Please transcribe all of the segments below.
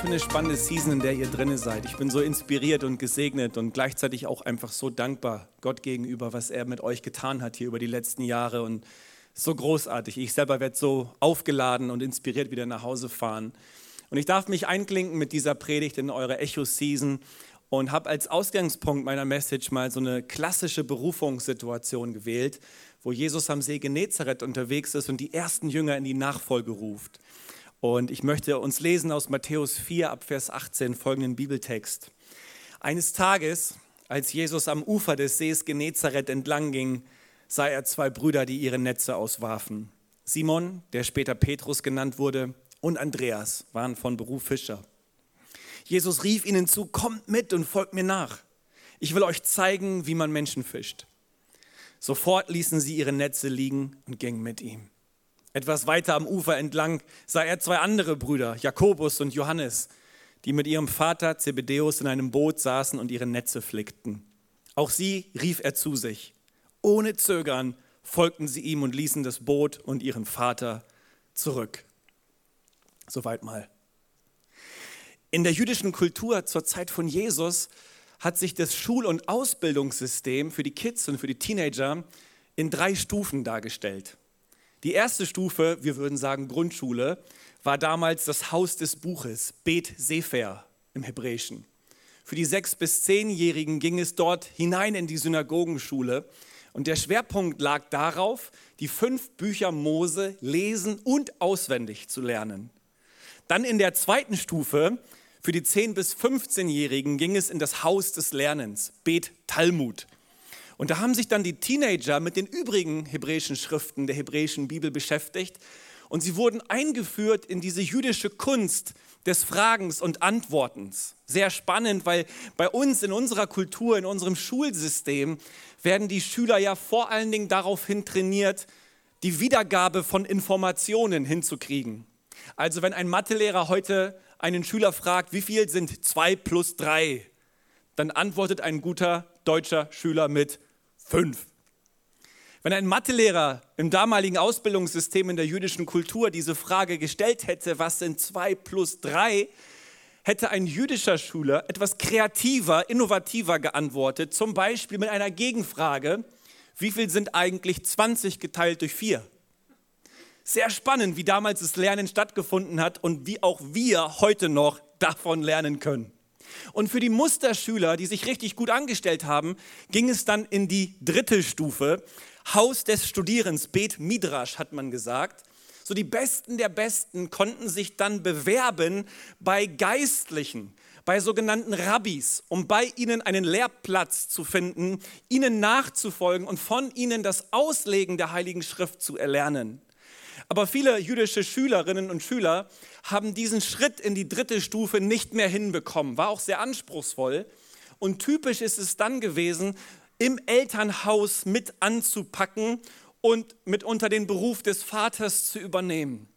Für eine spannende Season, in der ihr drinne seid. Ich bin so inspiriert und gesegnet und gleichzeitig auch einfach so dankbar Gott gegenüber, was er mit euch getan hat hier über die letzten Jahre und so großartig. Ich selber werde so aufgeladen und inspiriert wieder nach Hause fahren. Und ich darf mich einklinken mit dieser Predigt in eure Echo-Season und habe als Ausgangspunkt meiner Message mal so eine klassische Berufungssituation gewählt, wo Jesus am See Genezareth unterwegs ist und die ersten Jünger in die Nachfolge ruft. Und ich möchte uns lesen aus Matthäus 4 ab Vers 18 folgenden Bibeltext. Eines Tages, als Jesus am Ufer des Sees Genezareth entlang ging, sah er zwei Brüder, die ihre Netze auswarfen. Simon, der später Petrus genannt wurde, und Andreas waren von Beruf Fischer. Jesus rief ihnen zu, kommt mit und folgt mir nach. Ich will euch zeigen, wie man Menschen fischt. Sofort ließen sie ihre Netze liegen und gingen mit ihm. Etwas weiter am Ufer entlang sah er zwei andere Brüder, Jakobus und Johannes, die mit ihrem Vater Zebedeus in einem Boot saßen und ihre Netze flickten. Auch sie rief er zu sich. Ohne Zögern folgten sie ihm und ließen das Boot und ihren Vater zurück. Soweit mal. In der jüdischen Kultur zur Zeit von Jesus hat sich das Schul- und Ausbildungssystem für die Kids und für die Teenager in drei Stufen dargestellt. Die erste Stufe, wir würden sagen Grundschule, war damals das Haus des Buches, Bet Sefer im Hebräischen. Für die sechs- bis zehnjährigen ging es dort hinein in die Synagogenschule und der Schwerpunkt lag darauf, die fünf Bücher Mose lesen und auswendig zu lernen. Dann in der zweiten Stufe, für die 10- bis 15-Jährigen, ging es in das Haus des Lernens, Bet Talmud. Und da haben sich dann die Teenager mit den übrigen hebräischen Schriften der hebräischen Bibel beschäftigt und sie wurden eingeführt in diese jüdische Kunst des Fragens und Antwortens. Sehr spannend, weil bei uns in unserer Kultur, in unserem Schulsystem werden die Schüler ja vor allen Dingen daraufhin trainiert, die Wiedergabe von Informationen hinzukriegen. Also wenn ein Mathelehrer heute einen Schüler fragt, wie viel sind 2 plus 3, dann antwortet ein guter deutscher Schüler mit Fünf. Wenn ein Mathelehrer im damaligen Ausbildungssystem in der jüdischen Kultur diese Frage gestellt hätte, was sind zwei plus drei, hätte ein jüdischer Schüler etwas kreativer, innovativer geantwortet, zum Beispiel mit einer Gegenfrage, wie viel sind eigentlich 20 geteilt durch vier? Sehr spannend, wie damals das Lernen stattgefunden hat und wie auch wir heute noch davon lernen können. Und für die Musterschüler, die sich richtig gut angestellt haben, ging es dann in die dritte Stufe. Haus des Studierens, Bet Midrash hat man gesagt. So die Besten der Besten konnten sich dann bewerben bei Geistlichen, bei sogenannten Rabbis, um bei ihnen einen Lehrplatz zu finden, ihnen nachzufolgen und von ihnen das Auslegen der Heiligen Schrift zu erlernen. Aber viele jüdische Schülerinnen und Schüler haben diesen Schritt in die dritte Stufe nicht mehr hinbekommen. War auch sehr anspruchsvoll. Und typisch ist es dann gewesen, im Elternhaus mit anzupacken und mit unter den Beruf des Vaters zu übernehmen.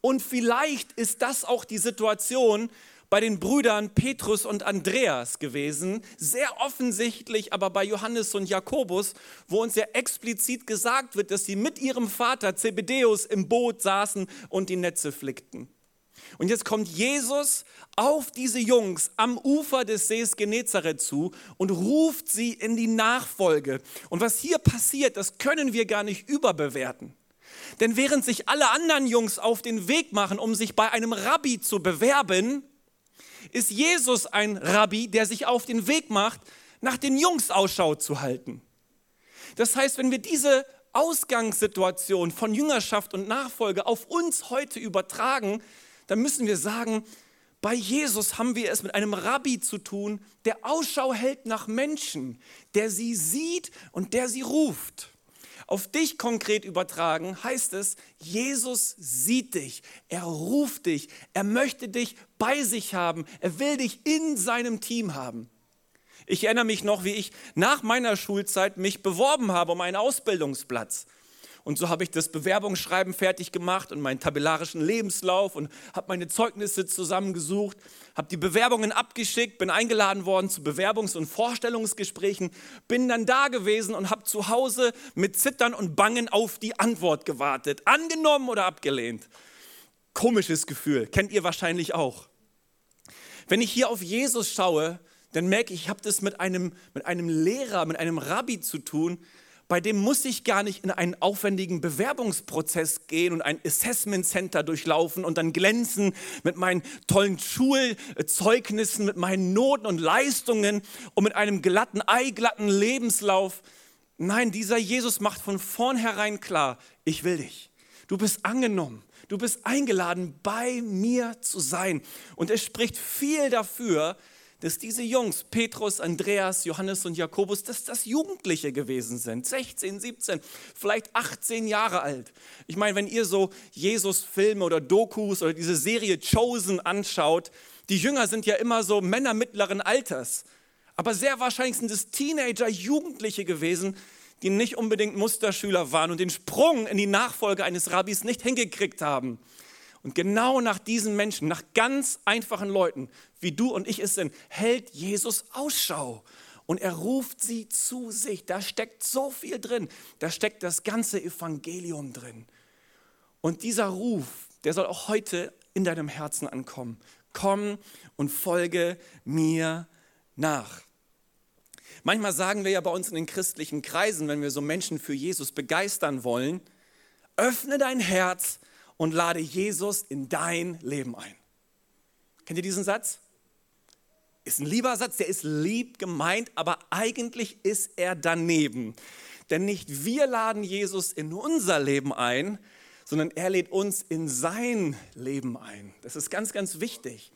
Und vielleicht ist das auch die Situation, bei den Brüdern Petrus und Andreas gewesen, sehr offensichtlich aber bei Johannes und Jakobus, wo uns ja explizit gesagt wird, dass sie mit ihrem Vater Zebedeus im Boot saßen und die Netze flickten. Und jetzt kommt Jesus auf diese Jungs am Ufer des Sees Genezareth zu und ruft sie in die Nachfolge. Und was hier passiert, das können wir gar nicht überbewerten. Denn während sich alle anderen Jungs auf den Weg machen, um sich bei einem Rabbi zu bewerben, ist Jesus ein Rabbi, der sich auf den Weg macht, nach den Jungs Ausschau zu halten. Das heißt, wenn wir diese Ausgangssituation von Jüngerschaft und Nachfolge auf uns heute übertragen, dann müssen wir sagen, bei Jesus haben wir es mit einem Rabbi zu tun, der Ausschau hält nach Menschen, der sie sieht und der sie ruft. Auf dich konkret übertragen heißt es, Jesus sieht dich, er ruft dich, er möchte dich bei sich haben, er will dich in seinem Team haben. Ich erinnere mich noch, wie ich nach meiner Schulzeit mich beworben habe um einen Ausbildungsplatz. Und so habe ich das Bewerbungsschreiben fertig gemacht und meinen tabellarischen Lebenslauf und habe meine Zeugnisse zusammengesucht, habe die Bewerbungen abgeschickt, bin eingeladen worden zu Bewerbungs- und Vorstellungsgesprächen, bin dann da gewesen und habe zu Hause mit Zittern und Bangen auf die Antwort gewartet. Angenommen oder abgelehnt. Komisches Gefühl, kennt ihr wahrscheinlich auch. Wenn ich hier auf Jesus schaue, dann merke ich, ich habe das mit einem, mit einem Lehrer, mit einem Rabbi zu tun, bei dem muss ich gar nicht in einen aufwendigen Bewerbungsprozess gehen und ein Assessment Center durchlaufen und dann glänzen mit meinen tollen Schulzeugnissen, mit meinen Noten und Leistungen und mit einem glatten, eiglatten Lebenslauf. Nein, dieser Jesus macht von vornherein klar, ich will dich. Du bist angenommen. Du bist eingeladen, bei mir zu sein. Und es spricht viel dafür, dass diese Jungs, Petrus, Andreas, Johannes und Jakobus, dass das Jugendliche gewesen sind, 16, 17, vielleicht 18 Jahre alt. Ich meine, wenn ihr so Jesus-Filme oder Dokus oder diese Serie Chosen anschaut, die Jünger sind ja immer so Männer mittleren Alters. Aber sehr wahrscheinlich sind es Teenager, Jugendliche gewesen, die nicht unbedingt Musterschüler waren und den Sprung in die Nachfolge eines Rabbis nicht hingekriegt haben. Und genau nach diesen Menschen, nach ganz einfachen Leuten, wie du und ich es sind, hält Jesus Ausschau. Und er ruft sie zu sich. Da steckt so viel drin. Da steckt das ganze Evangelium drin. Und dieser Ruf, der soll auch heute in deinem Herzen ankommen. Komm und folge mir nach. Manchmal sagen wir ja bei uns in den christlichen Kreisen, wenn wir so Menschen für Jesus begeistern wollen, öffne dein Herz und lade Jesus in dein Leben ein. Kennt ihr diesen Satz? Ist ein lieber Satz, der ist lieb gemeint, aber eigentlich ist er daneben. Denn nicht wir laden Jesus in unser Leben ein, sondern er lädt uns in sein Leben ein. Das ist ganz, ganz wichtig.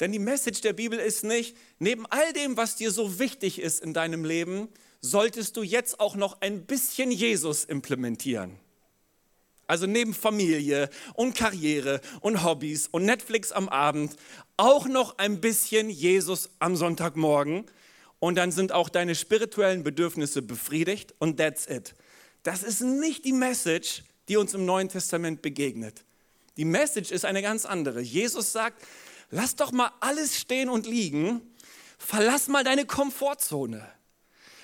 Denn die Message der Bibel ist nicht, neben all dem, was dir so wichtig ist in deinem Leben, solltest du jetzt auch noch ein bisschen Jesus implementieren. Also neben Familie und Karriere und Hobbys und Netflix am Abend auch noch ein bisschen Jesus am Sonntagmorgen und dann sind auch deine spirituellen Bedürfnisse befriedigt und that's it. Das ist nicht die Message, die uns im Neuen Testament begegnet. Die Message ist eine ganz andere. Jesus sagt, lass doch mal alles stehen und liegen, verlass mal deine Komfortzone,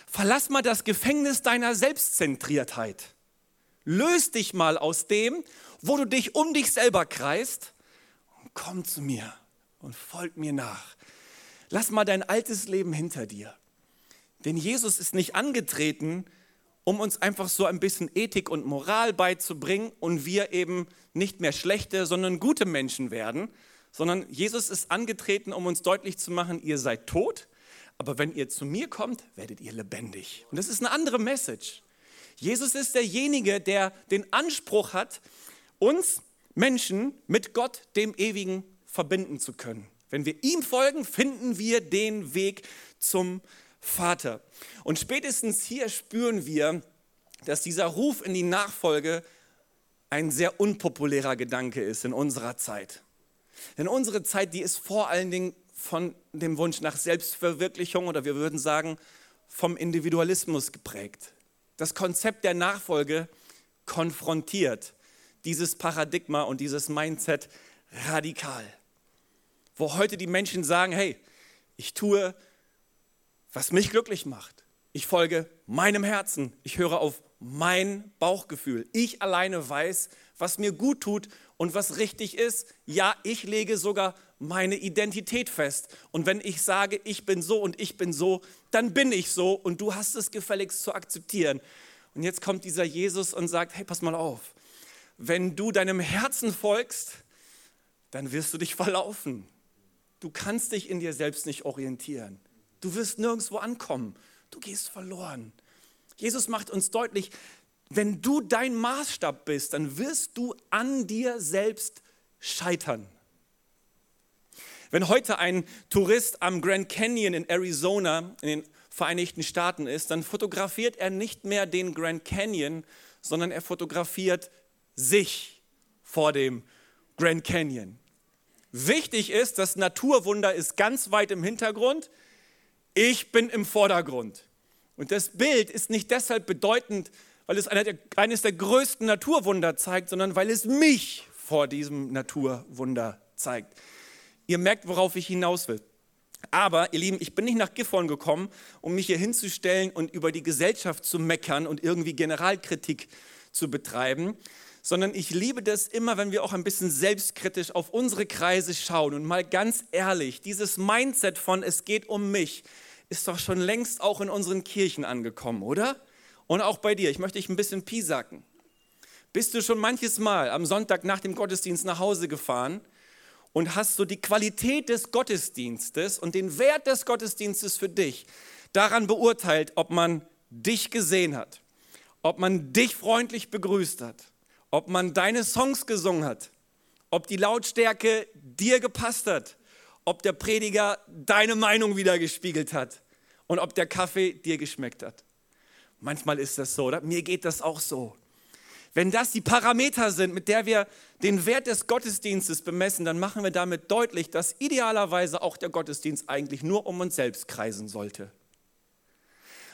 verlass mal das Gefängnis deiner Selbstzentriertheit. Löst dich mal aus dem, wo du dich um dich selber kreist und komm zu mir und folg mir nach. Lass mal dein altes Leben hinter dir. Denn Jesus ist nicht angetreten, um uns einfach so ein bisschen Ethik und Moral beizubringen und wir eben nicht mehr schlechte, sondern gute Menschen werden, sondern Jesus ist angetreten, um uns deutlich zu machen, ihr seid tot, aber wenn ihr zu mir kommt, werdet ihr lebendig. Und das ist eine andere Message. Jesus ist derjenige, der den Anspruch hat, uns Menschen mit Gott, dem Ewigen, verbinden zu können. Wenn wir ihm folgen, finden wir den Weg zum Vater. Und spätestens hier spüren wir, dass dieser Ruf in die Nachfolge ein sehr unpopulärer Gedanke ist in unserer Zeit. Denn unsere Zeit, die ist vor allen Dingen von dem Wunsch nach Selbstverwirklichung oder wir würden sagen vom Individualismus geprägt das Konzept der Nachfolge konfrontiert dieses Paradigma und dieses Mindset radikal. Wo heute die Menschen sagen, hey, ich tue, was mich glücklich macht. Ich folge meinem Herzen. Ich höre auf mein Bauchgefühl. Ich alleine weiß, was mir gut tut und was richtig ist. Ja, ich lege sogar meine Identität fest. Und wenn ich sage, ich bin so und ich bin so, dann bin ich so und du hast es gefälligst zu akzeptieren. Und jetzt kommt dieser Jesus und sagt, hey, pass mal auf, wenn du deinem Herzen folgst, dann wirst du dich verlaufen. Du kannst dich in dir selbst nicht orientieren. Du wirst nirgendwo ankommen. Du gehst verloren. Jesus macht uns deutlich, wenn du dein Maßstab bist, dann wirst du an dir selbst scheitern. Wenn heute ein Tourist am Grand Canyon in Arizona in den Vereinigten Staaten ist, dann fotografiert er nicht mehr den Grand Canyon, sondern er fotografiert sich vor dem Grand Canyon. Wichtig ist, das Naturwunder ist ganz weit im Hintergrund, ich bin im Vordergrund. Und das Bild ist nicht deshalb bedeutend, weil es eines der größten Naturwunder zeigt, sondern weil es mich vor diesem Naturwunder zeigt. Ihr merkt, worauf ich hinaus will. Aber, ihr Lieben, ich bin nicht nach Gifhorn gekommen, um mich hier hinzustellen und über die Gesellschaft zu meckern und irgendwie Generalkritik zu betreiben, sondern ich liebe das immer, wenn wir auch ein bisschen selbstkritisch auf unsere Kreise schauen und mal ganz ehrlich, dieses Mindset von es geht um mich ist doch schon längst auch in unseren Kirchen angekommen, oder? Und auch bei dir. Ich möchte dich ein bisschen piesacken. Bist du schon manches Mal am Sonntag nach dem Gottesdienst nach Hause gefahren und hast so die Qualität des Gottesdienstes und den Wert des Gottesdienstes für dich daran beurteilt, ob man dich gesehen hat, ob man dich freundlich begrüßt hat, ob man deine Songs gesungen hat, ob die Lautstärke dir gepasst hat, ob der Prediger deine Meinung wieder gespiegelt hat und ob der Kaffee dir geschmeckt hat. Manchmal ist das so, oder? Mir geht das auch so. Wenn das die Parameter sind, mit der wir den Wert des Gottesdienstes bemessen, dann machen wir damit deutlich, dass idealerweise auch der Gottesdienst eigentlich nur um uns selbst kreisen sollte.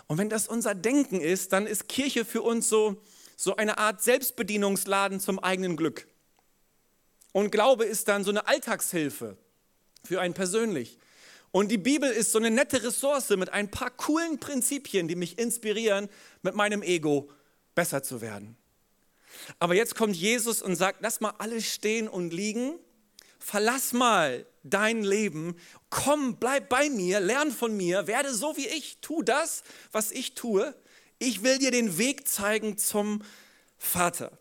Und wenn das unser Denken ist, dann ist Kirche für uns so, so eine Art Selbstbedienungsladen zum eigenen Glück. Und Glaube ist dann so eine Alltagshilfe für einen persönlich. Und die Bibel ist so eine nette Ressource mit ein paar coolen Prinzipien, die mich inspirieren, mit meinem Ego besser zu werden. Aber jetzt kommt Jesus und sagt, lass mal alles stehen und liegen, verlass mal dein Leben, komm, bleib bei mir, lern von mir, werde so wie ich, tu das, was ich tue. Ich will dir den Weg zeigen zum Vater.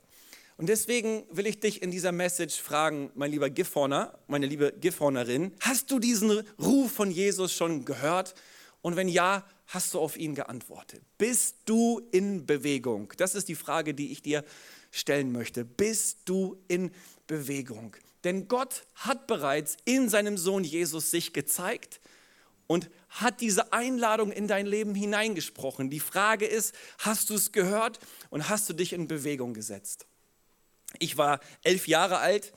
Und deswegen will ich dich in dieser Message fragen, mein lieber Gifhorner, meine liebe Gifhornerin, hast du diesen Ruf von Jesus schon gehört? Und wenn ja, hast du auf ihn geantwortet? Bist du in Bewegung? Das ist die Frage, die ich dir stellen möchte. Bist du in Bewegung? Denn Gott hat bereits in seinem Sohn Jesus sich gezeigt und hat diese Einladung in dein Leben hineingesprochen. Die Frage ist, hast du es gehört und hast du dich in Bewegung gesetzt? Ich war elf Jahre alt,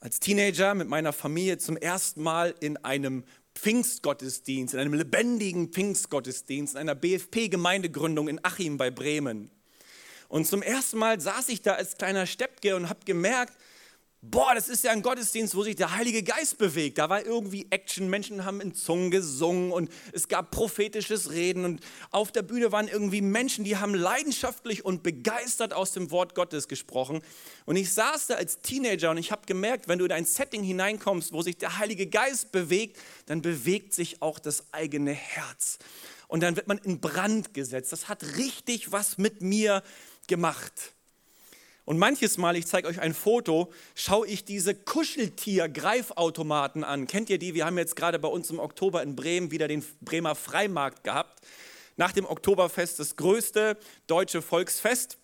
als Teenager mit meiner Familie zum ersten Mal in einem Pfingstgottesdienst, in einem lebendigen Pfingstgottesdienst, in einer BFP-Gemeindegründung in Achim bei Bremen. Und zum ersten Mal saß ich da als kleiner Steppke und habe gemerkt, boah, das ist ja ein Gottesdienst, wo sich der Heilige Geist bewegt. Da war irgendwie Action, Menschen haben in Zungen gesungen und es gab prophetisches Reden und auf der Bühne waren irgendwie Menschen, die haben leidenschaftlich und begeistert aus dem Wort Gottes gesprochen. Und ich saß da als Teenager und ich habe gemerkt, wenn du in ein Setting hineinkommst, wo sich der Heilige Geist bewegt, dann bewegt sich auch das eigene Herz. Und dann wird man in Brand gesetzt. Das hat richtig was mit mir gemacht. Und manches Mal, ich zeige euch ein Foto, schaue ich diese Kuscheltier-Greifautomaten an. Kennt ihr die? Wir haben jetzt gerade bei uns im Oktober in Bremen wieder den Bremer Freimarkt gehabt. Nach dem Oktoberfest das größte deutsche Volksfest.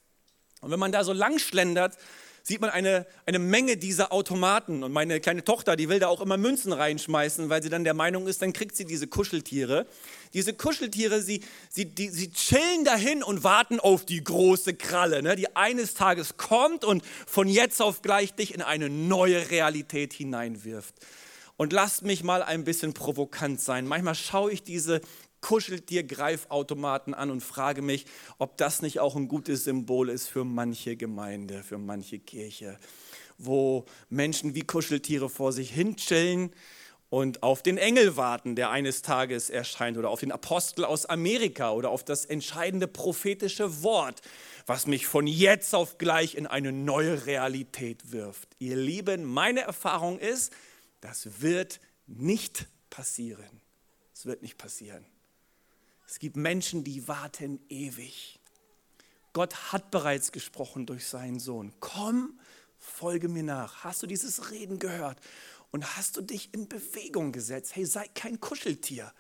Und wenn man da so lang schlendert, sieht man eine, eine Menge dieser Automaten. Und meine kleine Tochter, die will da auch immer Münzen reinschmeißen, weil sie dann der Meinung ist, dann kriegt sie diese Kuscheltiere. Diese Kuscheltiere, sie, sie, die, sie chillen dahin und warten auf die große Kralle, ne, die eines Tages kommt und von jetzt auf gleich dich in eine neue Realität hineinwirft. Und lasst mich mal ein bisschen provokant sein. Manchmal schaue ich diese kuschelt dir Greifautomaten an und frage mich, ob das nicht auch ein gutes Symbol ist für manche Gemeinde, für manche Kirche, wo Menschen wie Kuscheltiere vor sich hin chillen und auf den Engel warten, der eines Tages erscheint, oder auf den Apostel aus Amerika oder auf das entscheidende prophetische Wort, was mich von jetzt auf gleich in eine neue Realität wirft. Ihr Lieben, meine Erfahrung ist, das wird nicht passieren. Es wird nicht passieren. Es gibt Menschen, die warten ewig. Gott hat bereits gesprochen durch seinen Sohn. Komm, folge mir nach. Hast du dieses Reden gehört? Und hast du dich in Bewegung gesetzt? Hey, sei kein Kuscheltier.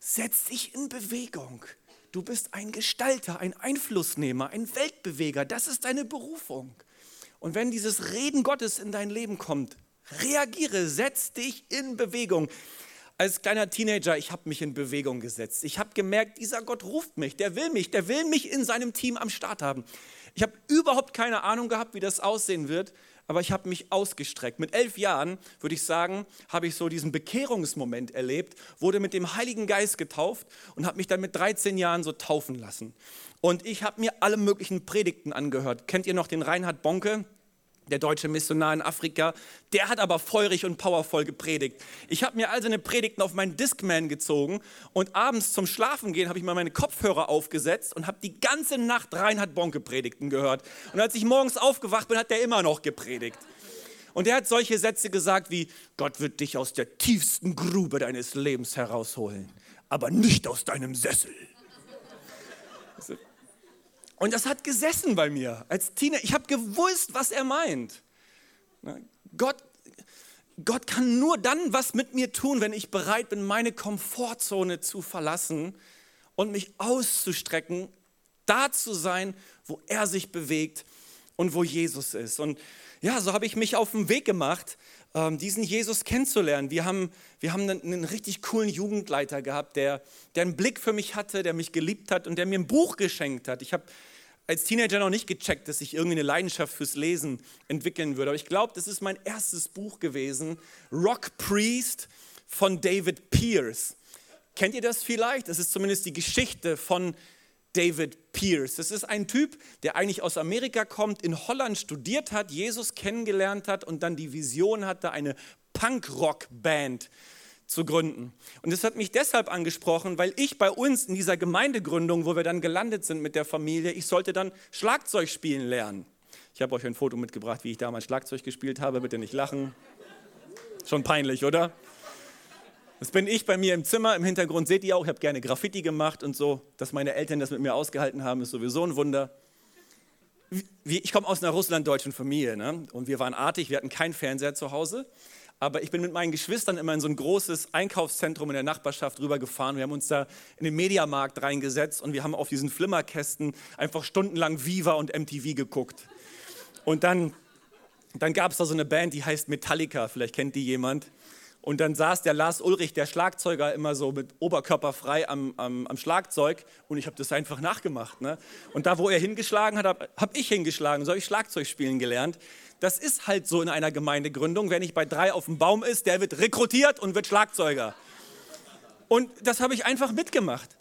Setz dich in Bewegung. Du bist ein Gestalter, ein Einflussnehmer, ein Weltbeweger. Das ist deine Berufung. Und wenn dieses Reden Gottes in dein Leben kommt, reagiere, setz dich in Bewegung als kleiner Teenager, ich habe mich in Bewegung gesetzt. Ich habe gemerkt, dieser Gott ruft mich, der will mich, der will mich in seinem Team am Start haben. Ich habe überhaupt keine Ahnung gehabt, wie das aussehen wird, aber ich habe mich ausgestreckt. Mit elf Jahren, würde ich sagen, habe ich so diesen Bekehrungsmoment erlebt, wurde mit dem Heiligen Geist getauft und habe mich dann mit 13 Jahren so taufen lassen. Und ich habe mir alle möglichen Predigten angehört. Kennt ihr noch den Reinhard Bonke? Der deutsche Missionar in Afrika, der hat aber feurig und powervoll gepredigt. Ich habe mir all seine Predigten auf meinen Discman gezogen und abends zum Schlafengehen habe ich mal meine Kopfhörer aufgesetzt und habe die ganze Nacht Reinhard Bonke Predigten gehört. Und als ich morgens aufgewacht bin, hat der immer noch gepredigt. Und er hat solche Sätze gesagt wie, Gott wird dich aus der tiefsten Grube deines Lebens herausholen, aber nicht aus deinem Sessel. Und das hat gesessen bei mir als Teenager. Ich habe gewusst, was er meint. Gott, Gott kann nur dann was mit mir tun, wenn ich bereit bin, meine Komfortzone zu verlassen und mich auszustrecken, da zu sein, wo er sich bewegt und wo Jesus ist. Und ja, so habe ich mich auf den Weg gemacht, ähm, diesen Jesus kennenzulernen. Wir haben, wir haben einen, richtig coolen Jugendleiter gehabt, der, der einen Blick für mich hatte, der mich geliebt hat und der mir ein Buch geschenkt hat. Ich habe als Teenager noch nicht gecheckt, dass ich irgendwie eine Leidenschaft fürs Lesen entwickeln würde. Aber ich glaube, das ist mein erstes Buch gewesen, Rock Priest von David Pierce. Kennt ihr das vielleicht? Das ist zumindest die Geschichte von David Pierce. Das ist ein Typ, der eigentlich aus Amerika kommt, in Holland studiert hat, Jesus kennengelernt hat und dann die Vision hatte, eine Punk-Rock-Band zu gründen. Und das hat mich deshalb angesprochen, weil ich bei uns in dieser Gemeindegründung, wo wir dann gelandet sind mit der Familie, ich sollte dann Schlagzeug spielen lernen. Ich habe euch ein Foto mitgebracht, wie ich damals Schlagzeug gespielt habe. Bitte nicht lachen. Schon peinlich, oder? Das bin ich bei mir im Zimmer. Im Hintergrund seht ihr auch, ich habe gerne Graffiti gemacht und so. Dass meine Eltern das mit mir ausgehalten haben, ist sowieso ein Wunder. Ich komme aus einer russlanddeutschen Familie ne? und wir waren artig, wir hatten keinen Fernseher zu Hause. Aber ich bin mit meinen Geschwistern immer in so ein großes Einkaufszentrum in der Nachbarschaft rübergefahren. Wir haben uns da in den Mediamarkt reingesetzt und wir haben auf diesen Flimmerkästen einfach stundenlang Viva und MTV geguckt. Und dann, dann gab es da so eine Band, die heißt Metallica, vielleicht kennt die jemand. Und dann saß der Lars Ulrich, der Schlagzeuger, immer so mit Oberkörper frei am, am, am Schlagzeug und ich habe das einfach nachgemacht. Ne? Und da, wo er hingeschlagen hat, habe hab ich hingeschlagen. So habe ich Schlagzeug spielen gelernt. Das ist halt so in einer Gemeindegründung. Wer nicht bei drei auf dem Baum ist, der wird rekrutiert und wird Schlagzeuger. Und das habe ich einfach mitgemacht.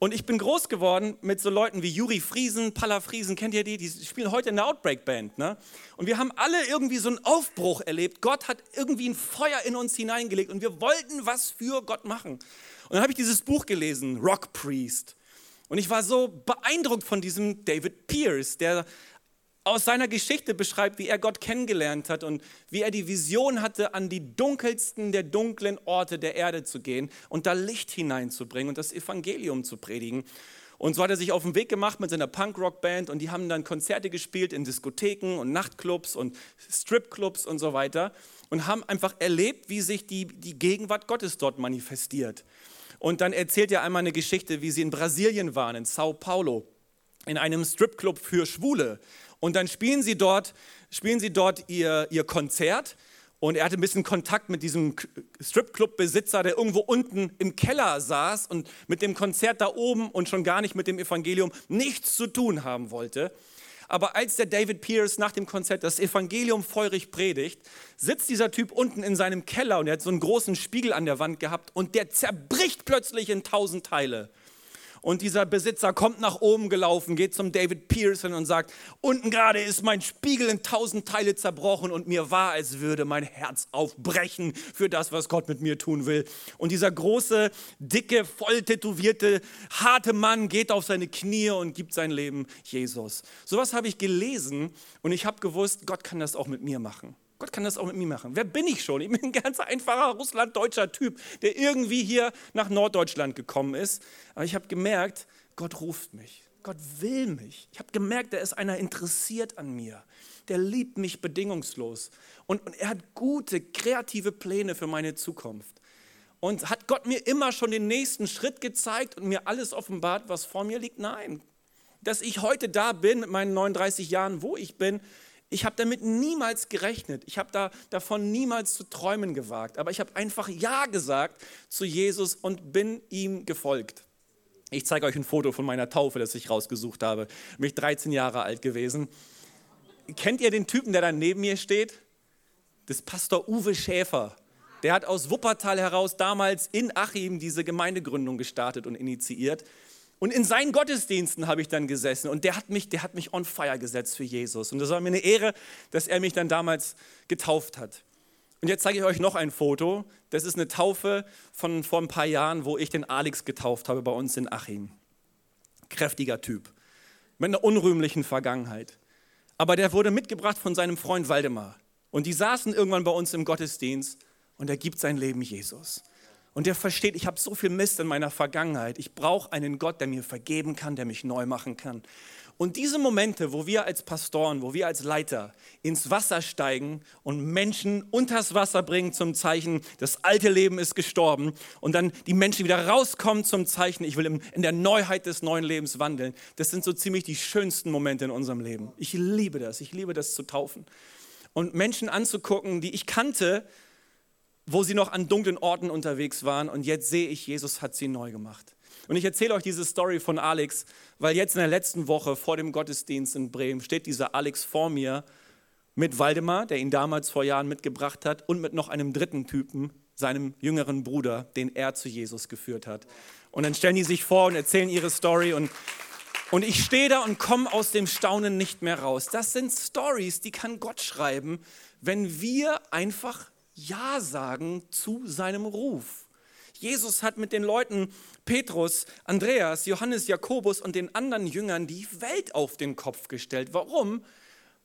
Und ich bin groß geworden mit so Leuten wie Juri Friesen, Palla Friesen, kennt ihr die? Die spielen heute in der Outbreak Band. Ne? Und wir haben alle irgendwie so einen Aufbruch erlebt. Gott hat irgendwie ein Feuer in uns hineingelegt und wir wollten was für Gott machen. Und dann habe ich dieses Buch gelesen, Rock Priest. Und ich war so beeindruckt von diesem David Pierce, der aus seiner Geschichte beschreibt, wie er Gott kennengelernt hat und wie er die Vision hatte, an die dunkelsten der dunklen Orte der Erde zu gehen und da Licht hineinzubringen und das Evangelium zu predigen. Und so hat er sich auf den Weg gemacht mit seiner Punk-Rock-Band und die haben dann Konzerte gespielt in Diskotheken und Nachtclubs und Stripclubs und so weiter und haben einfach erlebt, wie sich die, die Gegenwart Gottes dort manifestiert. Und dann erzählt er einmal eine Geschichte, wie sie in Brasilien waren, in Sao Paulo, in einem Stripclub für Schwule. Und dann spielen sie dort, spielen sie dort ihr, ihr Konzert. Und er hatte ein bisschen Kontakt mit diesem Stripclub-Besitzer, der irgendwo unten im Keller saß und mit dem Konzert da oben und schon gar nicht mit dem Evangelium nichts zu tun haben wollte. Aber als der David Pierce nach dem Konzert das Evangelium feurig predigt, sitzt dieser Typ unten in seinem Keller und er hat so einen großen Spiegel an der Wand gehabt und der zerbricht plötzlich in tausend Teile. Und dieser Besitzer kommt nach oben gelaufen, geht zum David Pearson und sagt, unten gerade ist mein Spiegel in tausend Teile zerbrochen und mir war, als würde mein Herz aufbrechen für das, was Gott mit mir tun will. Und dieser große, dicke, voll tätowierte, harte Mann geht auf seine Knie und gibt sein Leben Jesus. Sowas habe ich gelesen und ich habe gewusst, Gott kann das auch mit mir machen. Gott kann das auch mit mir machen. Wer bin ich schon? Ich bin ein ganz einfacher russlanddeutscher Typ, der irgendwie hier nach Norddeutschland gekommen ist. Aber ich habe gemerkt, Gott ruft mich. Gott will mich. Ich habe gemerkt, da ist einer interessiert an mir. Der liebt mich bedingungslos. Und, und er hat gute, kreative Pläne für meine Zukunft. Und hat Gott mir immer schon den nächsten Schritt gezeigt und mir alles offenbart, was vor mir liegt? Nein. Dass ich heute da bin mit meinen 39 Jahren, wo ich bin, ich habe damit niemals gerechnet. Ich habe da, davon niemals zu träumen gewagt. Aber ich habe einfach Ja gesagt zu Jesus und bin ihm gefolgt. Ich zeige euch ein Foto von meiner Taufe, das ich rausgesucht habe. Bin ich 13 Jahre alt gewesen. kennt ihr den Typen, der da neben mir steht? Das ist Pastor Uwe Schäfer. Der hat aus Wuppertal heraus damals in Achim diese Gemeindegründung gestartet und initiiert. Und in seinen Gottesdiensten habe ich dann gesessen und der hat, mich, der hat mich on fire gesetzt für Jesus. Und das war mir eine Ehre, dass er mich dann damals getauft hat. Und jetzt zeige ich euch noch ein Foto. Das ist eine Taufe von vor ein paar Jahren, wo ich den Alex getauft habe bei uns in Achim. Kräftiger Typ, mit einer unrühmlichen Vergangenheit. Aber der wurde mitgebracht von seinem Freund Waldemar. Und die saßen irgendwann bei uns im Gottesdienst und er gibt sein Leben Jesus. Und der versteht, ich habe so viel Mist in meiner Vergangenheit. Ich brauche einen Gott, der mir vergeben kann, der mich neu machen kann. Und diese Momente, wo wir als Pastoren, wo wir als Leiter ins Wasser steigen und Menschen unters Wasser bringen zum Zeichen, das alte Leben ist gestorben und dann die Menschen wieder rauskommen zum Zeichen, ich will in der Neuheit des neuen Lebens wandeln, das sind so ziemlich die schönsten Momente in unserem Leben. Ich liebe das, ich liebe das zu taufen. Und Menschen anzugucken, die ich kannte, wo sie noch an dunklen Orten unterwegs waren und jetzt sehe ich, Jesus hat sie neu gemacht. Und ich erzähle euch diese Story von Alex, weil jetzt in der letzten Woche vor dem Gottesdienst in Bremen steht dieser Alex vor mir mit Waldemar, der ihn damals vor Jahren mitgebracht hat, und mit noch einem dritten Typen, seinem jüngeren Bruder, den er zu Jesus geführt hat. Und dann stellen die sich vor und erzählen ihre Story und und ich stehe da und komme aus dem Staunen nicht mehr raus. Das sind Stories, die kann Gott schreiben, wenn wir einfach ja sagen zu seinem Ruf. Jesus hat mit den Leuten Petrus, Andreas, Johannes, Jakobus und den anderen Jüngern die Welt auf den Kopf gestellt. Warum?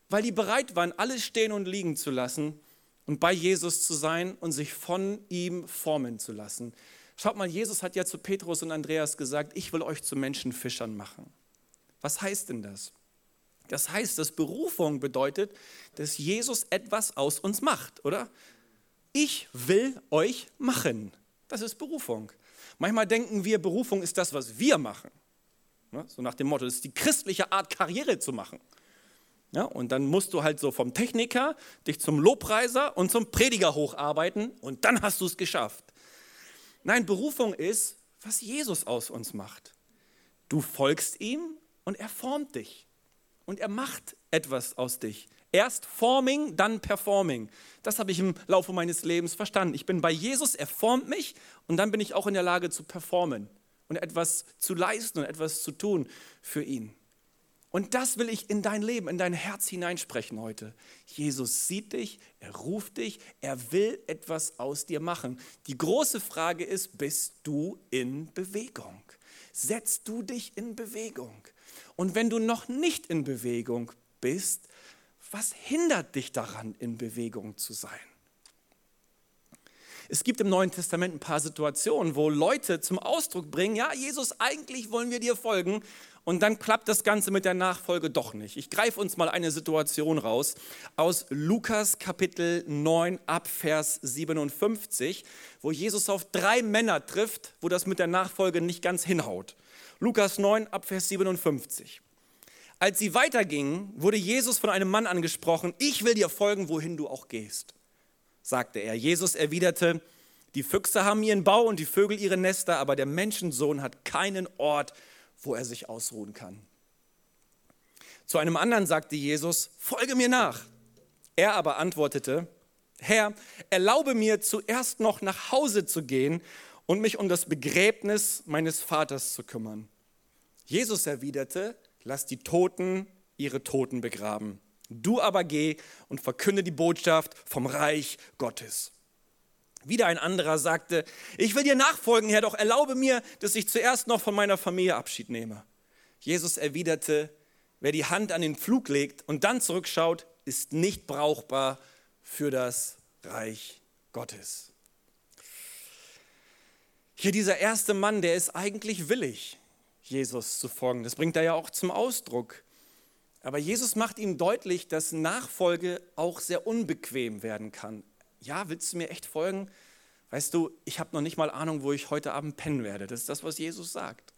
Weil die bereit waren, alles stehen und liegen zu lassen und bei Jesus zu sein und sich von ihm formen zu lassen. Schaut mal, Jesus hat ja zu Petrus und Andreas gesagt, ich will euch zu Menschenfischern machen. Was heißt denn das? Das heißt, dass Berufung bedeutet, dass Jesus etwas aus uns macht, oder? Ich will euch machen. Das ist Berufung. Manchmal denken wir, Berufung ist das, was wir machen. Ja, so nach dem Motto, das ist die christliche Art, Karriere zu machen. Ja, und dann musst du halt so vom Techniker dich zum Lobpreiser und zum Prediger hocharbeiten und dann hast du es geschafft. Nein, Berufung ist, was Jesus aus uns macht. Du folgst ihm und er formt dich. Und er macht etwas aus dich. Erst Forming, dann Performing. Das habe ich im Laufe meines Lebens verstanden. Ich bin bei Jesus, er formt mich und dann bin ich auch in der Lage zu performen und etwas zu leisten und etwas zu tun für ihn. Und das will ich in dein Leben, in dein Herz hineinsprechen heute. Jesus sieht dich, er ruft dich, er will etwas aus dir machen. Die große Frage ist, bist du in Bewegung? Setzt du dich in Bewegung? Und wenn du noch nicht in Bewegung bist, was hindert dich daran, in Bewegung zu sein? Es gibt im Neuen Testament ein paar Situationen, wo Leute zum Ausdruck bringen, ja, Jesus, eigentlich wollen wir dir folgen. Und dann klappt das Ganze mit der Nachfolge doch nicht. Ich greife uns mal eine Situation raus aus Lukas Kapitel 9 ab Vers 57, wo Jesus auf drei Männer trifft, wo das mit der Nachfolge nicht ganz hinhaut. Lukas 9 ab Vers 57. Als sie weitergingen, wurde Jesus von einem Mann angesprochen, ich will dir folgen, wohin du auch gehst, sagte er. Jesus erwiderte, die Füchse haben ihren Bau und die Vögel ihre Nester, aber der Menschensohn hat keinen Ort, wo er sich ausruhen kann. Zu einem anderen sagte Jesus, folge mir nach. Er aber antwortete, Herr, erlaube mir zuerst noch nach Hause zu gehen und mich um das Begräbnis meines Vaters zu kümmern. Jesus erwiderte, lass die Toten ihre Toten begraben. Du aber geh und verkünde die Botschaft vom Reich Gottes. Wieder ein anderer sagte, ich will dir nachfolgen, Herr, doch erlaube mir, dass ich zuerst noch von meiner Familie Abschied nehme. Jesus erwiderte, wer die Hand an den Flug legt und dann zurückschaut, ist nicht brauchbar für das Reich Gottes. Hier dieser erste Mann, der ist eigentlich willig. Jesus zu folgen. Das bringt er ja auch zum Ausdruck. Aber Jesus macht ihm deutlich, dass Nachfolge auch sehr unbequem werden kann. Ja, willst du mir echt folgen? Weißt du, ich habe noch nicht mal Ahnung, wo ich heute Abend pennen werde. Das ist das, was Jesus sagt.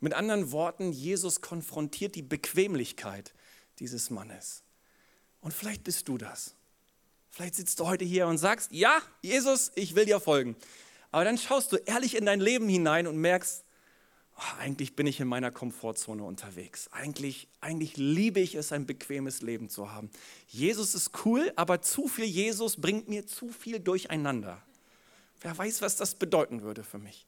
Mit anderen Worten, Jesus konfrontiert die Bequemlichkeit dieses Mannes. Und vielleicht bist du das. Vielleicht sitzt du heute hier und sagst, ja, Jesus, ich will dir folgen. Aber dann schaust du ehrlich in dein Leben hinein und merkst, eigentlich bin ich in meiner Komfortzone unterwegs. Eigentlich, eigentlich liebe ich es, ein bequemes Leben zu haben. Jesus ist cool, aber zu viel Jesus bringt mir zu viel durcheinander. Wer weiß, was das bedeuten würde für mich.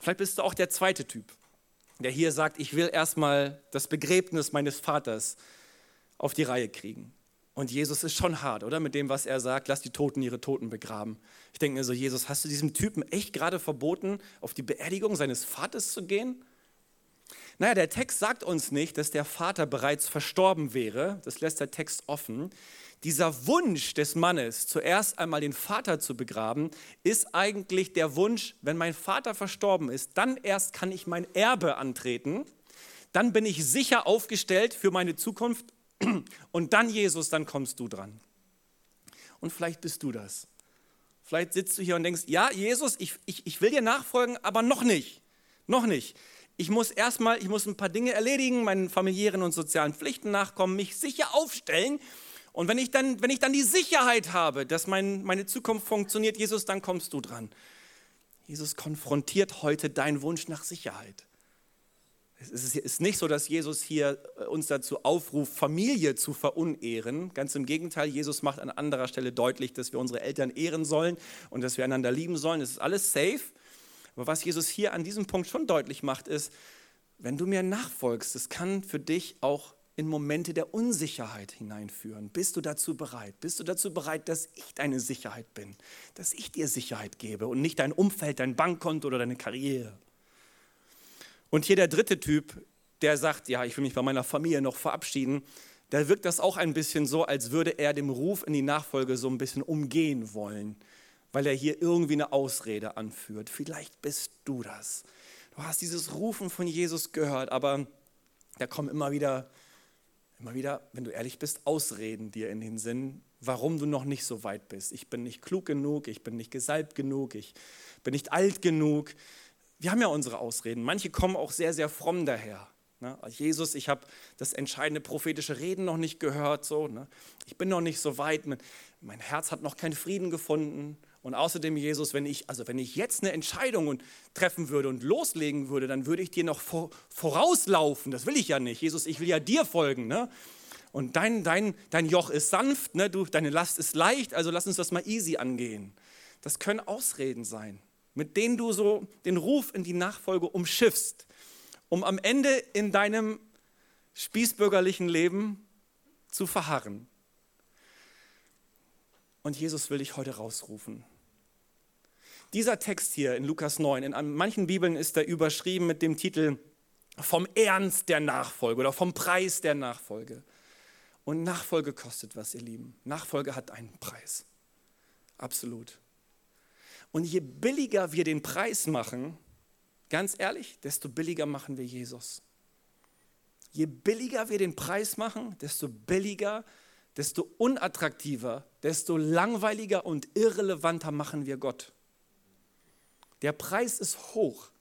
Vielleicht bist du auch der zweite Typ, der hier sagt, ich will erstmal das Begräbnis meines Vaters auf die Reihe kriegen. Und Jesus ist schon hart, oder? Mit dem, was er sagt, lass die Toten ihre Toten begraben. Ich denke mir so, Jesus, hast du diesem Typen echt gerade verboten, auf die Beerdigung seines Vaters zu gehen? Naja, der Text sagt uns nicht, dass der Vater bereits verstorben wäre. Das lässt der Text offen. Dieser Wunsch des Mannes, zuerst einmal den Vater zu begraben, ist eigentlich der Wunsch, wenn mein Vater verstorben ist, dann erst kann ich mein Erbe antreten. Dann bin ich sicher aufgestellt für meine Zukunft und dann, Jesus, dann kommst du dran. Und vielleicht bist du das. Vielleicht sitzt du hier und denkst, ja, Jesus, ich, ich, ich will dir nachfolgen, aber noch nicht. Noch nicht. Ich muss erstmal, ich muss ein paar Dinge erledigen, meinen familiären und sozialen Pflichten nachkommen, mich sicher aufstellen. Und wenn ich dann, wenn ich dann die Sicherheit habe, dass mein, meine Zukunft funktioniert, Jesus, dann kommst du dran. Jesus konfrontiert heute deinen Wunsch nach Sicherheit. Es ist nicht so, dass Jesus hier äh, uns dazu aufruft, Familie zu verunehren. Ganz im Gegenteil, Jesus macht an anderer Stelle deutlich, dass wir unsere Eltern ehren sollen und dass wir einander lieben sollen. Es ist alles safe. Aber was Jesus hier an diesem Punkt schon deutlich macht, ist, wenn du mir nachfolgst, das kann für dich auch in Momente der Unsicherheit hineinführen. Bist du dazu bereit? Bist du dazu bereit, dass ich deine Sicherheit bin? Dass ich dir Sicherheit gebe und nicht dein Umfeld, dein Bankkonto oder deine Karriere? Und hier der dritte Typ, der sagt, ja, ich will mich bei meiner Familie noch verabschieden, da wirkt das auch ein bisschen so, als würde er dem Ruf in die Nachfolge so ein bisschen umgehen wollen, weil er hier irgendwie eine Ausrede anführt. Vielleicht bist du das. Du hast dieses Rufen von Jesus gehört, aber da kommen immer wieder, immer wieder, wenn du ehrlich bist, Ausreden dir in den Sinn, warum du noch nicht so weit bist. Ich bin nicht klug genug, ich bin nicht gesalbt genug, ich bin nicht alt genug, wir haben ja unsere Ausreden. Manche kommen auch sehr, sehr fromm daher. Ne? Jesus, ich habe das entscheidende prophetische Reden noch nicht gehört. So, ne? Ich bin noch nicht so weit. Mein Herz hat noch keinen Frieden gefunden. Und außerdem, Jesus, wenn ich, also wenn ich jetzt eine Entscheidung treffen würde und loslegen würde, dann würde ich dir noch vorauslaufen. Das will ich ja nicht. Jesus, ich will ja dir folgen. Ne? Und dein, dein, dein Joch ist sanft, ne? du, deine Last ist leicht, also lass uns das mal easy angehen. Das können Ausreden sein mit denen du so den Ruf in die Nachfolge umschiffst, um am Ende in deinem spießbürgerlichen Leben zu verharren. Und Jesus will dich heute rausrufen. Dieser Text hier in Lukas 9, in manchen Bibeln ist er überschrieben mit dem Titel vom Ernst der Nachfolge oder vom Preis der Nachfolge. Und Nachfolge kostet was, ihr Lieben. Nachfolge hat einen Preis. Absolut. Und je billiger wir den Preis machen, ganz ehrlich, desto billiger machen wir Jesus. Je billiger wir den Preis machen, desto billiger, desto unattraktiver, desto langweiliger und irrelevanter machen wir Gott. Der Preis ist hoch,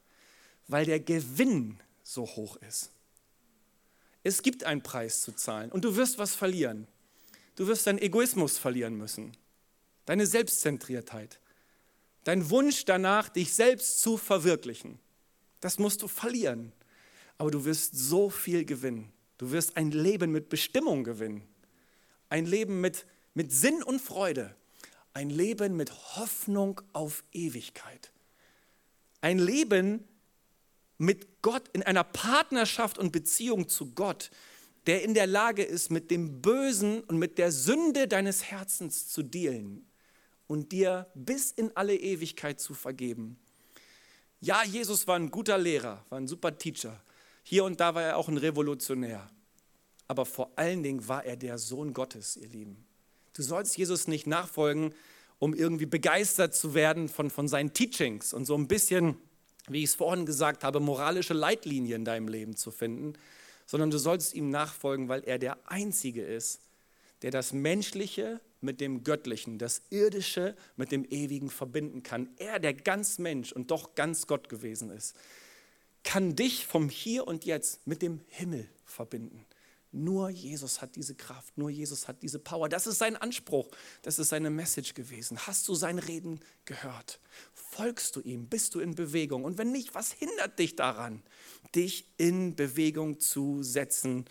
weil der Gewinn so hoch ist. Es gibt einen Preis zu zahlen und du wirst was verlieren. Du wirst deinen Egoismus verlieren müssen, deine Selbstzentriertheit. Dein Wunsch danach, dich selbst zu verwirklichen, das musst du verlieren. Aber du wirst so viel gewinnen. Du wirst ein Leben mit Bestimmung gewinnen. Ein Leben mit, mit Sinn und Freude. Ein Leben mit Hoffnung auf Ewigkeit. Ein Leben mit Gott in einer Partnerschaft und Beziehung zu Gott, der in der Lage ist, mit dem Bösen und mit der Sünde deines Herzens zu dealen und dir bis in alle Ewigkeit zu vergeben. Ja, Jesus war ein guter Lehrer, war ein super Teacher. Hier und da war er auch ein Revolutionär. Aber vor allen Dingen war er der Sohn Gottes, ihr Lieben. Du sollst Jesus nicht nachfolgen, um irgendwie begeistert zu werden von, von seinen Teachings und so ein bisschen, wie ich es vorhin gesagt habe, moralische Leitlinien in deinem Leben zu finden, sondern du sollst ihm nachfolgen, weil er der Einzige ist, der das Menschliche mit dem Göttlichen, das Irdische mit dem Ewigen verbinden kann. Er, der ganz Mensch und doch ganz Gott gewesen ist, kann dich vom Hier und Jetzt mit dem Himmel verbinden, Nur Jesus hat diese Kraft, nur Jesus hat diese Power. Das ist sein Anspruch, das ist seine Message gewesen. Hast du sein Reden gehört? Folgst du ihm? Bist du in Bewegung? Und wenn nicht, was hindert dich daran, dich in Bewegung zu setzen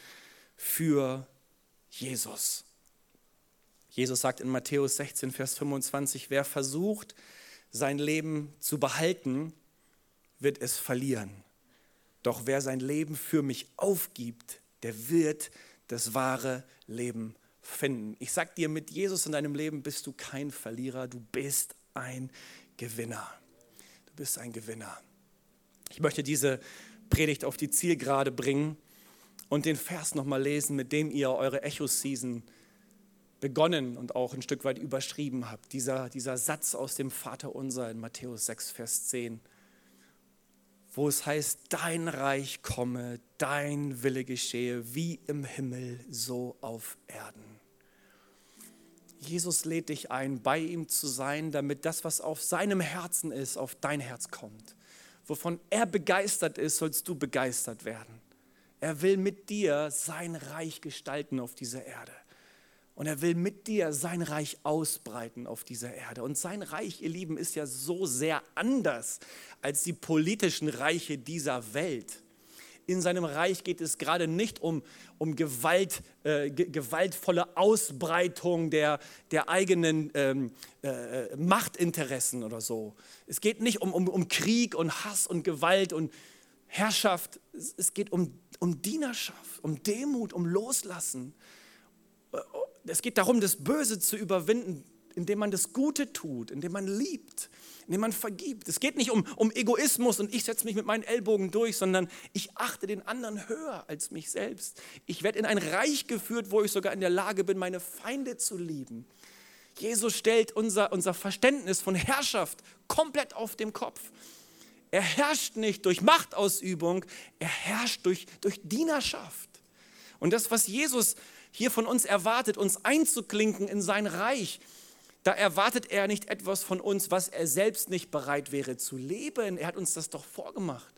für Jesus? Jesus sagt in Matthäus 16, Vers 25, wer versucht, sein Leben zu behalten, wird es verlieren. Doch wer sein Leben für mich aufgibt, der wird das wahre Leben finden. Ich sag dir, mit Jesus in deinem Leben bist du kein Verlierer, du bist ein Gewinner. Du bist ein Gewinner. Ich möchte diese Predigt auf die Zielgerade bringen und den Vers nochmal lesen, mit dem ihr eure Echo-Season begonnen und auch ein Stück weit überschrieben habt. Dieser, dieser Satz aus dem Vater unser in Matthäus 6, Vers 10 wo es heißt, dein Reich komme, dein Wille geschehe, wie im Himmel, so auf Erden. Jesus lädt dich ein, bei ihm zu sein, damit das, was auf seinem Herzen ist, auf dein Herz kommt. Wovon er begeistert ist, sollst du begeistert werden. Er will mit dir sein Reich gestalten auf dieser Erde. Und er will mit dir sein Reich ausbreiten auf dieser Erde. Und sein Reich, ihr Lieben, ist ja so sehr anders als die politischen Reiche dieser Welt. In seinem Reich geht es gerade nicht um, um Gewalt, äh, gewaltvolle Ausbreitung der, der eigenen ähm, äh, Machtinteressen oder so. Es geht nicht um, um, um Krieg und Hass und Gewalt und Herrschaft. Es, geht um, um Dienerschaft, um Demut, um Loslassen es geht darum, das Böse zu überwinden, indem man das Gute tut, indem man liebt, indem man vergibt. Es geht nicht um, um Egoismus und ich setze mich mit meinen Ellbogen durch, sondern ich achte den anderen höher als mich selbst. Ich werde in ein Reich geführt, wo ich sogar in der Lage bin, meine Feinde zu lieben. Jesus stellt unser, unser Verständnis von Herrschaft komplett auf den Kopf. Er herrscht nicht durch Machtausübung, er herrscht durch, durch Dienerschaft. Und das, was Jesus hier von uns erwartet, uns einzuklinken in sein Reich, da erwartet er nicht etwas von uns, was er selbst nicht bereit wäre zu leben. Er hat uns das doch vorgemacht.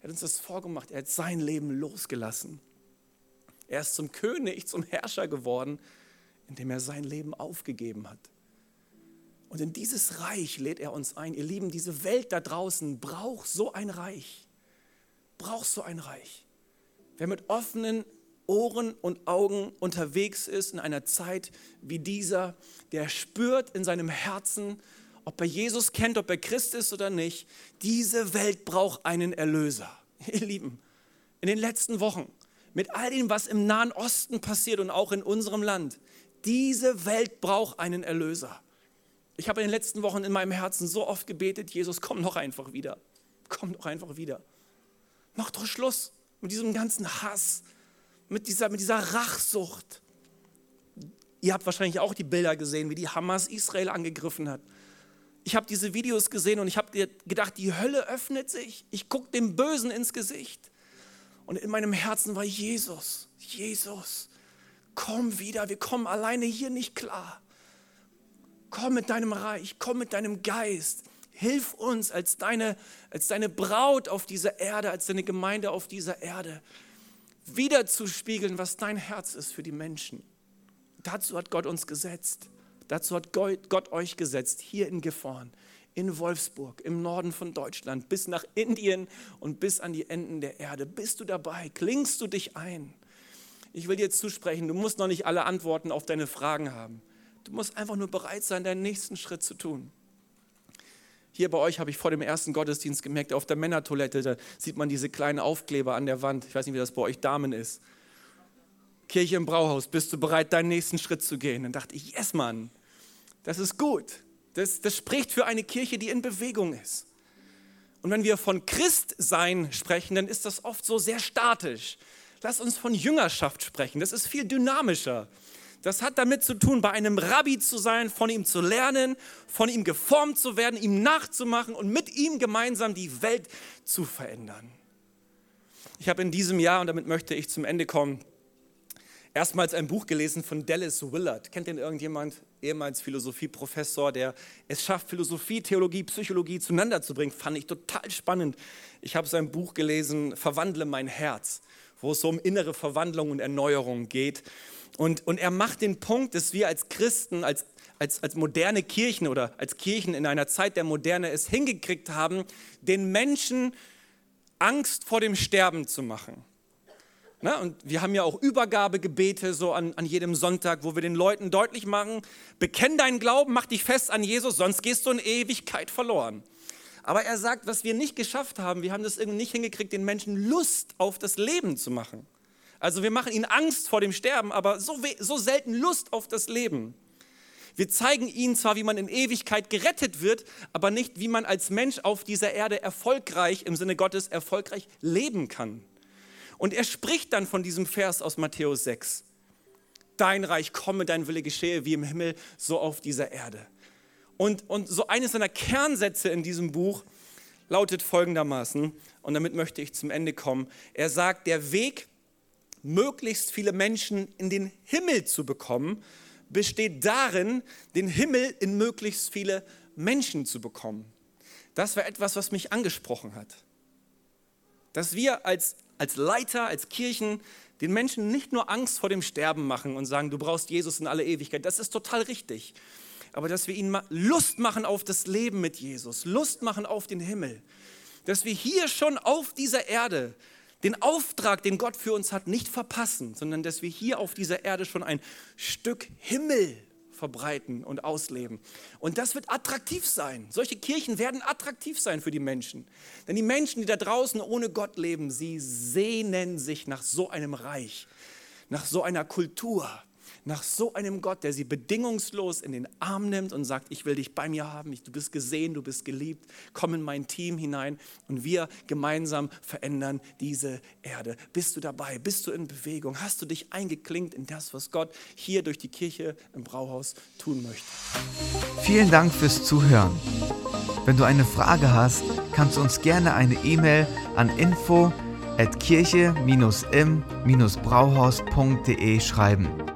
Er hat uns das vorgemacht. Er hat sein Leben losgelassen. Er ist zum König, zum Herrscher geworden, indem er sein Leben aufgegeben hat. Und in dieses Reich lädt er uns ein. Ihr Lieben, diese Welt da draußen braucht so ein Reich. Braucht so ein Reich. Wer mit offenen Ohren und Augen unterwegs ist in einer Zeit wie dieser, der spürt in seinem Herzen, ob er Jesus kennt, ob er Christ ist oder nicht, diese Welt braucht einen Erlöser. Ihr Lieben, in den letzten Wochen, mit all dem, was im Nahen Osten passiert und auch in unserem Land, diese Welt braucht einen Erlöser. Ich habe in den letzten Wochen in meinem Herzen so oft gebetet, Jesus, komm doch einfach wieder. Komm doch einfach wieder. Mach doch Schluss mit diesem ganzen Hass, mit dieser, mit dieser Rachsucht. Ihr habt wahrscheinlich auch die Bilder gesehen, wie die Hamas Israel angegriffen hat. Ich habe diese Videos gesehen und ich habe gedacht, die Hölle öffnet sich. Ich gucke dem Bösen ins Gesicht. Und in meinem Herzen war Jesus, Jesus, komm wieder, wir kommen alleine hier nicht klar. Komm mit deinem Reich, komm mit deinem Geist. Hilf uns als deine, als deine Braut auf dieser Erde, als deine Gemeinde auf dieser Erde wiederzuspiegeln, was dein Herz ist für die Menschen. Dazu hat Gott uns gesetzt. Dazu hat Gott euch gesetzt, hier in Gifhorn, in Wolfsburg, im Norden von Deutschland, bis nach Indien und bis an die Enden der Erde. Bist du dabei? Klingst du dich ein? Ich will dir zusprechen, du musst noch nicht alle Antworten auf deine Fragen haben. Du musst einfach nur bereit sein, deinen nächsten Schritt zu tun. Hier bei euch habe ich vor dem ersten Gottesdienst gemerkt, auf der Männertoilette, da sieht man diese kleinen Aufkleber an der Wand. Ich weiß nicht, wie das bei euch Damen ist. Kirche im Brauhaus, bist du bereit, deinen nächsten Schritt zu gehen? Dann dachte ich, yes, Mann, das ist gut. Das, das spricht für eine Kirche, die in Bewegung ist. Und wenn wir von Christsein sprechen, dann ist das oft so sehr statisch. Lass uns von Jüngerschaft sprechen. Das ist viel dynamischer. Das hat damit zu tun, bei einem Rabbi zu sein, von ihm zu lernen, von ihm geformt zu werden, ihm nachzumachen und mit ihm gemeinsam die Welt zu verändern. Ich habe in diesem Jahr, und damit möchte ich zum Ende kommen, erstmals ein Buch gelesen von Dallas Willard. Kennt den irgendjemand? Ehemals Philosophieprofessor, der es schafft, Philosophie, Theologie, Psychologie zueinander zu bringen. Fand ich total spannend. Ich habe sein Buch gelesen, Verwandle mein Herz, wo es so um innere Verwandlung und Erneuerung geht. Und, und er macht den Punkt, dass wir als Christen, als, als, als moderne Kirchen oder als Kirchen in einer Zeit der Moderne es hingekriegt haben, den Menschen Angst vor dem Sterben zu machen. Na, und wir haben ja auch Übergabegebete so an, an jedem Sonntag, wo wir den Leuten deutlich machen, bekenn deinen Glauben, mach dich fest an Jesus, sonst gehst du in Ewigkeit verloren. Aber er sagt, was wir nicht geschafft haben, wir haben das irgendwie nicht hingekriegt, den Menschen Lust auf das Leben zu machen. Also wir machen ihnen Angst vor dem Sterben, aber so, so selten Lust auf das Leben. Wir zeigen ihnen zwar, wie man in Ewigkeit gerettet wird, aber nicht, wie man als Mensch auf dieser Erde erfolgreich, im Sinne Gottes erfolgreich leben kann. Und er spricht dann von diesem Vers aus Matthäus 6. Dein Reich komme, dein Wille geschehe, wie im Himmel, so auf dieser Erde. Und, und so eines seiner Kernsätze in diesem Buch lautet folgendermaßen, und damit möchte ich zum Ende kommen. Er sagt, der Weg, möglichst viele Menschen in den Himmel zu bekommen, besteht darin, den Himmel in möglichst viele Menschen zu bekommen. Das war etwas, was mich angesprochen hat. Dass wir als, als Leiter, als Kirchen den Menschen nicht nur Angst vor dem Sterben machen und sagen, du brauchst Jesus in alle Ewigkeit. Das ist total richtig. Aber dass wir ihnen Lust machen auf das Leben mit Jesus, Lust machen auf den Himmel. Dass wir hier schon auf dieser Erde den Auftrag, den Gott für uns hat, nicht verpassen, sondern dass wir hier auf dieser Erde schon ein Stück Himmel verbreiten und ausleben. Und das wird attraktiv sein. Solche Kirchen werden attraktiv sein für die Menschen. Denn die Menschen, die da draußen ohne Gott leben, sie sehnen sich nach so einem Reich, nach so einer Kultur, nach so einem Gott, der sie bedingungslos in den Arm nimmt und sagt, ich will dich bei mir haben, du bist gesehen, du bist geliebt, komm in mein Team hinein und wir gemeinsam verändern diese Erde. Bist du dabei? Bist du in Bewegung? Hast du dich eingeklinkt in das, was Gott hier durch die Kirche im Brauhaus tun möchte? Vielen Dank fürs Zuhören. Wenn du eine Frage hast, kannst du uns gerne eine E-Mail an info at kirche-im-brauhaus.de schreiben.